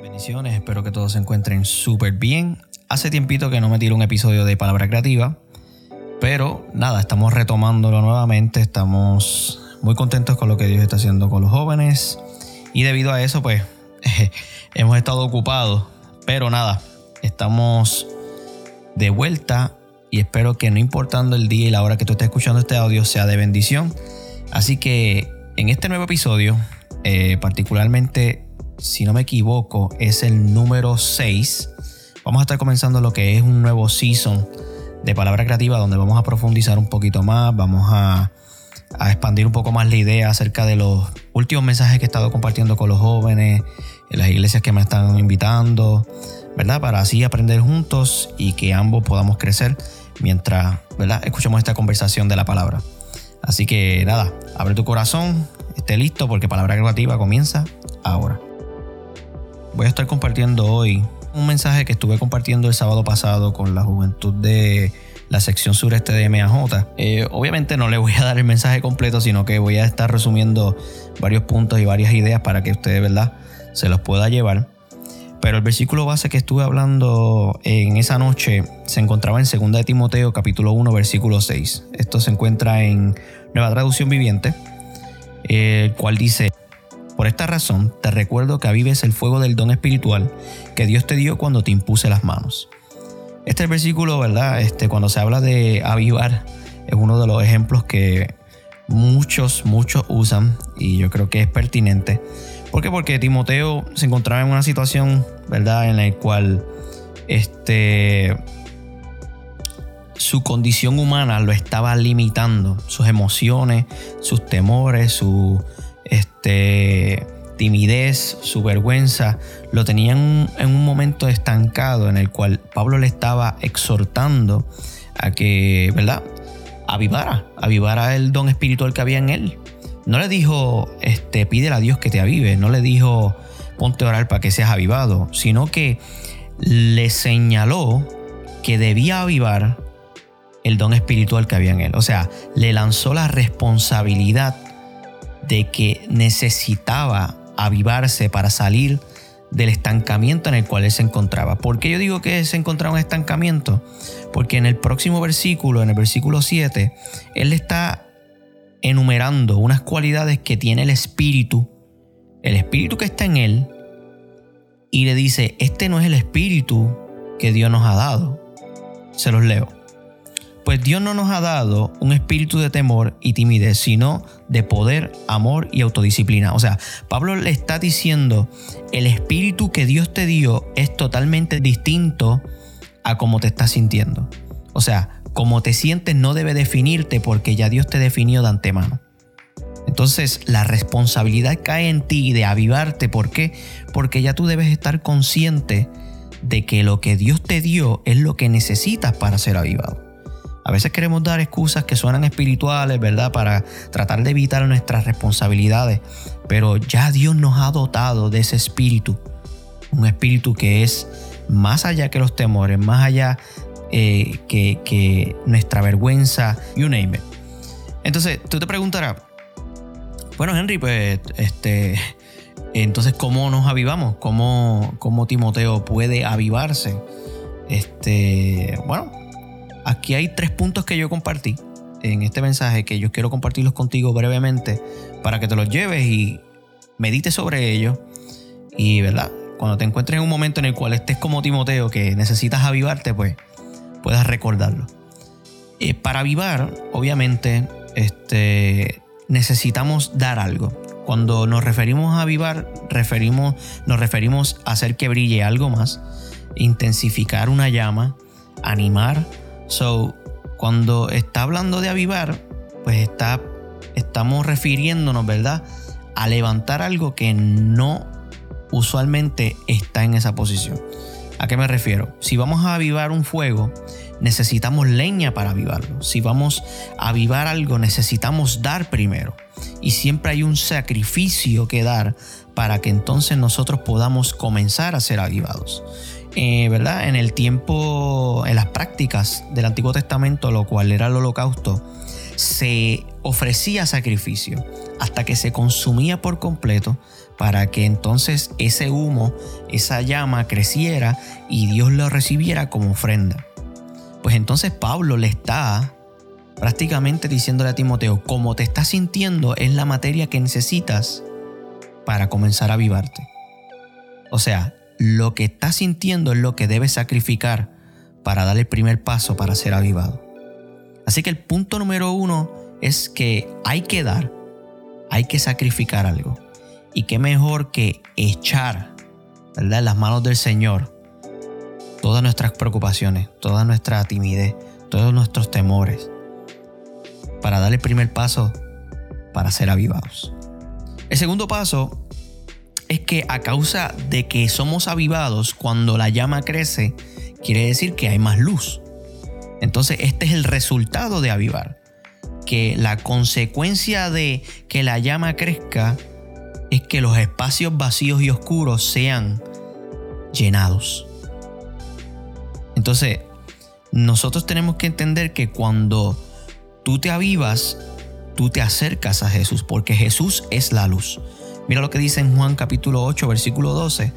Bendiciones, espero que todos se encuentren súper bien. Hace tiempito que no me tiro un episodio de Palabra Creativa, pero nada, estamos retomándolo nuevamente, estamos muy contentos con lo que Dios está haciendo con los jóvenes y debido a eso pues hemos estado ocupados, pero nada, estamos de vuelta y espero que no importando el día y la hora que tú estés escuchando este audio sea de bendición. Así que en este nuevo episodio, eh, particularmente si no me equivoco, es el número 6. Vamos a estar comenzando lo que es un nuevo season de Palabra Creativa donde vamos a profundizar un poquito más, vamos a, expandir un poco más la idea acerca de los últimos mensajes que he estado compartiendo con los jóvenes, en las iglesias que me están invitando, ¿verdad? Para así aprender juntos y que ambos podamos crecer mientras, ¿verdad? Escuchamos esta conversación de la palabra. Así que nada, abre tu corazón, esté listo porque Palabra Creativa comienza ahora voy a estar compartiendo hoy un mensaje que estuve compartiendo el sábado pasado con la juventud de la sección sureste de MAJ. Eh, obviamente no le voy a dar el mensaje completo, sino que voy a estar resumiendo varios puntos y varias ideas para que ustedes, ¿verdad?, se los pueda llevar. Pero el versículo base que estuve hablando en esa noche se encontraba en 2 de Timoteo capítulo 1 versículo 6. Esto se encuentra en Nueva Traducción Viviente, el cual dice, por esta razón, te recuerdo que avives el fuego del don espiritual que Dios te dio cuando te impuse las manos. Este versículo, ¿verdad? Este, cuando se habla de avivar, es uno de los ejemplos que muchos, muchos usan y yo creo que es pertinente. ¿Por qué? Porque Timoteo se encontraba en una situación, ¿verdad? En la cual este, su condición humana lo estaba limitando, sus emociones, sus temores, su este, timidez, su vergüenza, lo tenían en un momento estancado en el cual Pablo le estaba exhortando a que, ¿verdad? Avivara, avivara el don espiritual que había en él. No le dijo, este, pídele a Dios que te avive, no le dijo, ponte a orar para que seas avivado, sino que le señaló que debía avivar el don espiritual que había en él. O sea, le lanzó la responsabilidad de que necesitaba avivarse para salir del estancamiento en el cual él se encontraba. ¿Por qué yo digo que se encontraba en estancamiento? Porque en el próximo versículo, en el versículo 7, él está enumerando unas cualidades que tiene el espíritu, el espíritu que está en él, y le dice, este no es el espíritu que Dios nos ha dado. Se los leo. Pues Dios no nos ha dado un espíritu de temor y timidez, sino de poder, amor y autodisciplina. O sea, Pablo le está diciendo, el espíritu que Dios te dio es totalmente distinto a cómo te estás sintiendo. O sea, cómo te sientes no debe definirte porque ya Dios te definió de antemano. Entonces la responsabilidad cae en ti de avivarte. ¿Por qué? Porque ya tú debes estar consciente de que lo que Dios te dio es lo que necesitas para ser avivado. A veces queremos dar excusas que suenan espirituales, ¿verdad? Para tratar de evitar nuestras responsabilidades. Pero ya Dios nos ha dotado de ese espíritu. Un espíritu que es más allá que los temores, más allá eh, que, que, nuestra vergüenza, you name it. Entonces, tú te preguntarás, bueno, Henry, pues, este, entonces, ¿cómo nos avivamos? ¿Cómo, cómo Timoteo puede avivarse? Este, bueno, Aquí hay tres puntos que yo compartí en este mensaje que yo quiero compartirlos contigo brevemente para que te los lleves y medites sobre ellos. Y, ¿verdad? Cuando te encuentres en un momento en el cual estés como Timoteo, que necesitas avivarte, pues puedas recordarlo. Eh, para avivar, obviamente, este, necesitamos dar algo. Cuando nos referimos a avivar, referimos, nos referimos a hacer que brille algo más, intensificar una llama, animar, So, cuando está hablando de avivar, pues está, estamos refiriéndonos, ¿verdad? A levantar algo que no usualmente está en esa posición. ¿A qué me refiero? Si vamos a avivar un fuego, necesitamos leña para avivarlo. Si vamos a avivar algo, necesitamos dar primero. Y siempre hay un sacrificio que dar para que entonces nosotros podamos comenzar a ser avivados. Eh, ¿verdad? En el tiempo, en las prácticas del Antiguo Testamento, lo cual era el holocausto, se ofrecía sacrificio hasta que se consumía por completo para que entonces ese humo, esa llama creciera y Dios lo recibiera como ofrenda. Pues entonces Pablo le está prácticamente diciéndole a Timoteo, como te estás sintiendo es la materia que necesitas para comenzar a avivarte. O sea, lo que estás sintiendo es lo que debes sacrificar para dar el primer paso para ser avivado. Así que el punto número uno es que hay que dar, hay que sacrificar algo. Y qué mejor que echar. En las manos del Señor todas nuestras preocupaciones, toda nuestra timidez, todos nuestros temores, para dar el primer paso para ser avivados. El segundo paso es que a causa de que somos avivados, cuando la llama crece, quiere decir que hay más luz. Entonces este es el resultado de avivar. Que la consecuencia de que la llama crezca es que los espacios vacíos y oscuros sean llenados. Entonces, nosotros tenemos que entender que cuando tú te avivas, tú te acercas a Jesús, porque Jesús es la luz. Mira lo que dice en Juan capítulo 8, versículo 12.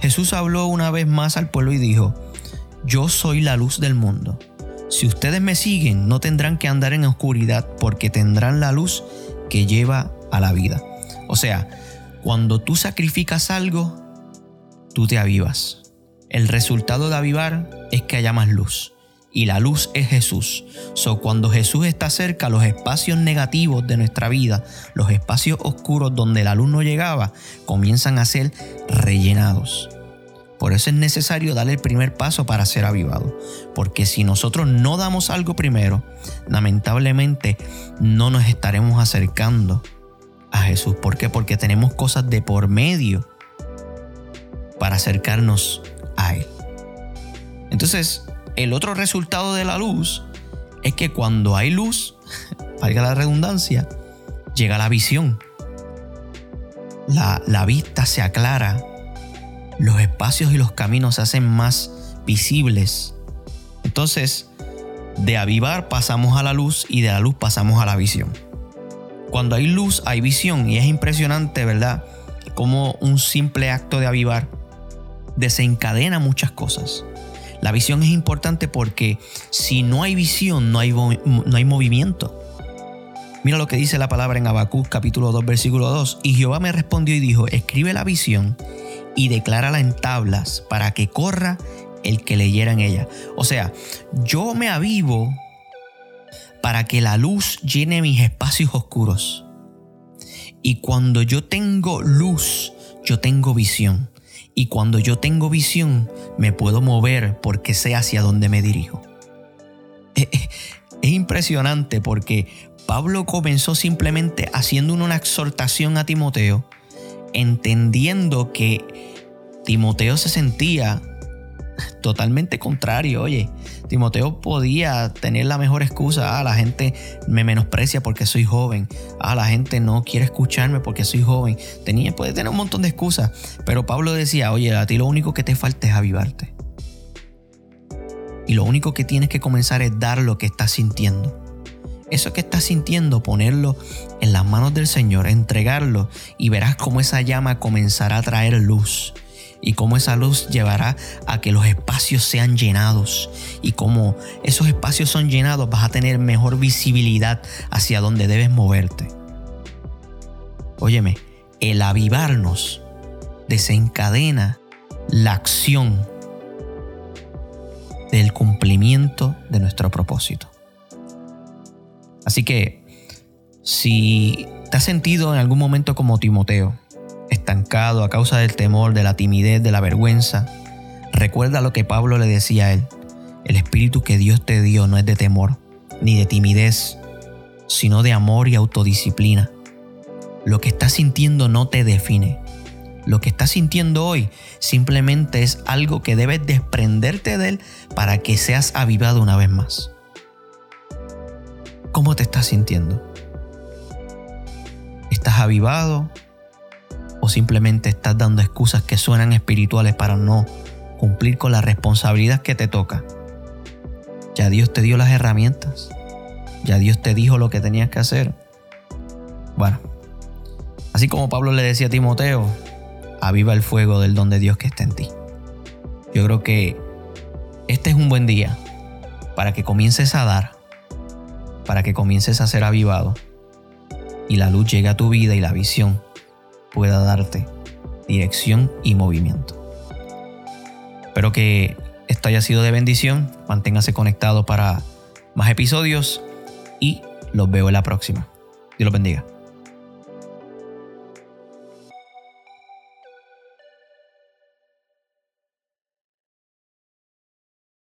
Jesús habló una vez más al pueblo y dijo, yo soy la luz del mundo. Si ustedes me siguen, no tendrán que andar en oscuridad porque tendrán la luz que lleva a la vida. O sea, cuando tú sacrificas algo, tú te avivas. El resultado de avivar es que haya más luz. Y la luz es Jesús. So, cuando Jesús está cerca, los espacios negativos de nuestra vida, los espacios oscuros donde la luz no llegaba, comienzan a ser rellenados. Por eso es necesario dar el primer paso para ser avivado. Porque si nosotros no damos algo primero, lamentablemente no nos estaremos acercando a Jesús. ¿Por qué? Porque tenemos cosas de por medio para acercarnos a Él. Entonces, el otro resultado de la luz es que cuando hay luz, valga la redundancia, llega la visión. La, la vista se aclara los espacios y los caminos se hacen más visibles. Entonces, de avivar pasamos a la luz y de la luz pasamos a la visión. Cuando hay luz hay visión y es impresionante, ¿verdad? Como un simple acto de avivar desencadena muchas cosas. La visión es importante porque si no hay visión no hay, no hay movimiento. Mira lo que dice la palabra en Habacuc capítulo 2 versículo 2. Y Jehová me respondió y dijo, escribe la visión y declárala en tablas para que corra el que leyera en ella. O sea, yo me avivo para que la luz llene mis espacios oscuros. Y cuando yo tengo luz, yo tengo visión. Y cuando yo tengo visión, me puedo mover porque sé hacia dónde me dirijo. Es, impresionante porque Pablo comenzó simplemente haciendo una exhortación a Timoteo entendiendo que Timoteo se sentía totalmente contrario. Oye, Timoteo podía tener la mejor excusa. Ah, la gente me menosprecia porque soy joven. Ah, la gente no quiere escucharme porque soy joven. Tenía, puede tener un montón de excusas. Pero Pablo decía, oye, a ti lo único que te falta es avivarte. Y lo único que tienes que comenzar es dar lo que estás sintiendo eso que estás sintiendo, ponerlo en las manos del Señor, entregarlo y verás cómo esa llama comenzará a traer luz y cómo esa luz llevará a que los espacios sean llenados y como esos espacios son llenados vas a tener mejor visibilidad hacia donde debes moverte. Óyeme, el avivarnos desencadena la acción del cumplimiento de nuestro propósito. Así que si te has sentido en algún momento como Timoteo, estancado a causa del temor, de la timidez, de la vergüenza, recuerda lo que Pablo le decía a él. El espíritu que Dios te dio no es de temor, ni de timidez, sino de amor y autodisciplina. Lo que estás sintiendo no te define. Lo que estás sintiendo hoy simplemente es algo que debes desprenderte de él para que seas avivado una vez más. ¿Cómo te estás sintiendo? ¿Estás avivado? ¿O simplemente estás dando excusas que suenan espirituales para no cumplir con la responsabilidad que te toca? Ya Dios te dio las herramientas. Ya Dios te dijo lo que tenías que hacer. Bueno, Así como Pablo le decía a Timoteo, aviva el fuego del don de Dios que está en ti. Yo creo que este es un buen día para que comiences a dar, para que comiences a ser avivado y la luz llegue a tu vida y la visión pueda darte dirección y movimiento. Espero que esto haya sido de bendición. Manténgase conectado para más episodios y los veo en la próxima. Dios los bendiga.